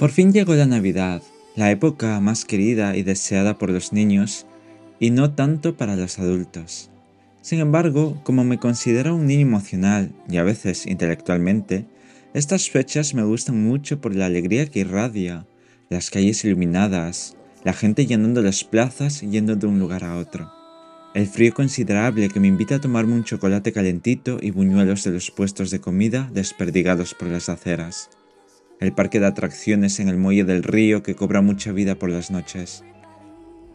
Por fin llegó la Navidad, la época más querida y deseada por los niños, y no tanto para los adultos. Sin embargo, como me considero un niño emocional y a veces intelectualmente, estas fechas me gustan mucho por la alegría que irradia, las calles iluminadas, la gente llenando las plazas yendo de un lugar a otro. El frío considerable que me invita a tomarme un chocolate calentito y buñuelos de los puestos de comida desperdigados por las aceras. El parque de atracciones en el muelle del río que cobra mucha vida por las noches.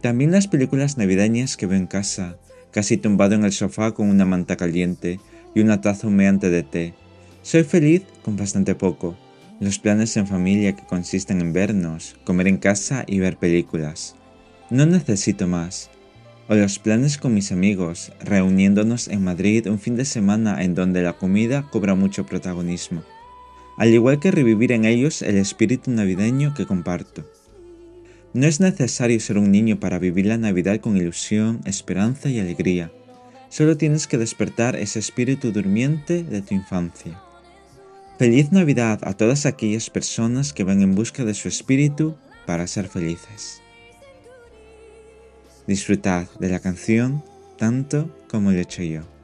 También las películas navideñas que veo en casa, casi tumbado en el sofá con una manta caliente y una taza humeante de té. Soy feliz con bastante poco. Los planes en familia que consisten en vernos, comer en casa y ver películas. No necesito más o los planes con mis amigos, reuniéndonos en Madrid un fin de semana en donde la comida cobra mucho protagonismo, al igual que revivir en ellos el espíritu navideño que comparto. No es necesario ser un niño para vivir la Navidad con ilusión, esperanza y alegría. Solo tienes que despertar ese espíritu durmiente de tu infancia. Feliz Navidad a todas aquellas personas que van en busca de su espíritu para ser felices. Disfrutad de la canción tanto como lo he hecho yo.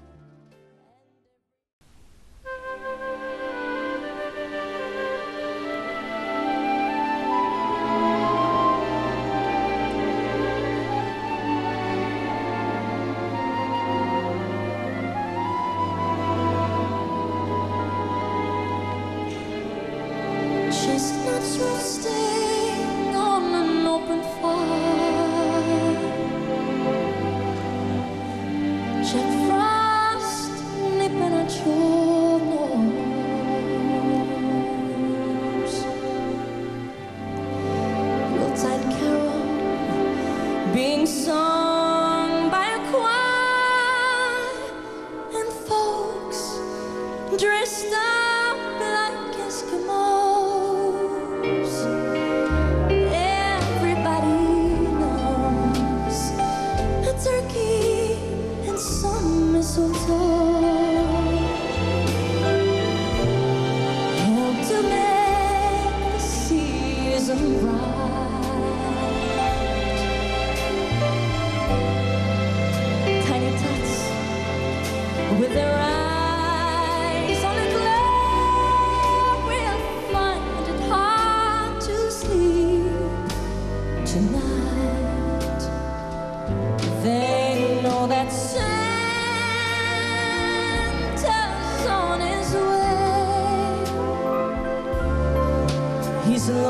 chestnuts roasting.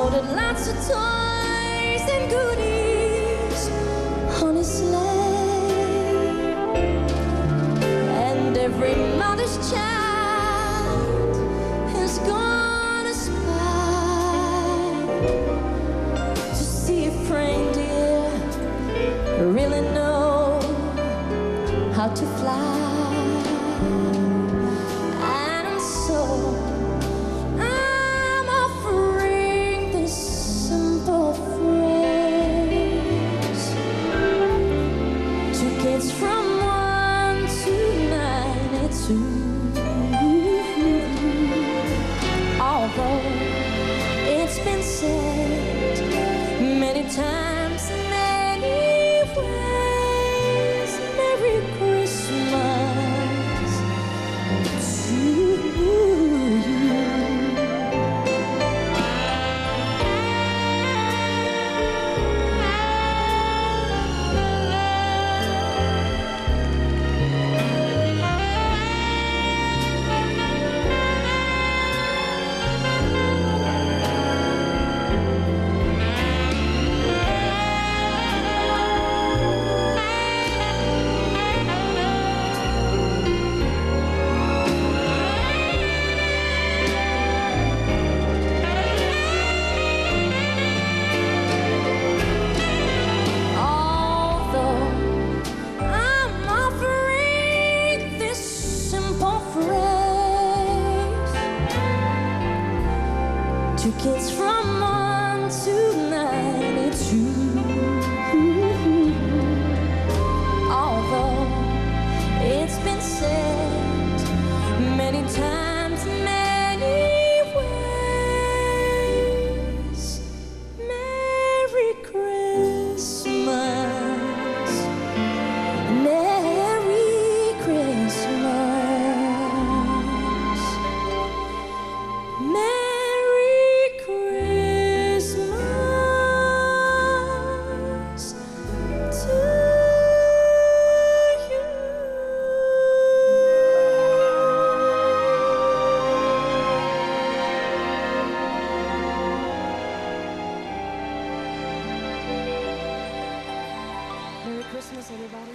Loaded lots of toys and goodies on his sleigh. And every mother's child has gone to spy to see if reindeer really know how to fly. someone tonight. It's Two kids from one to ninety-two. Although it's been said many times. anybody?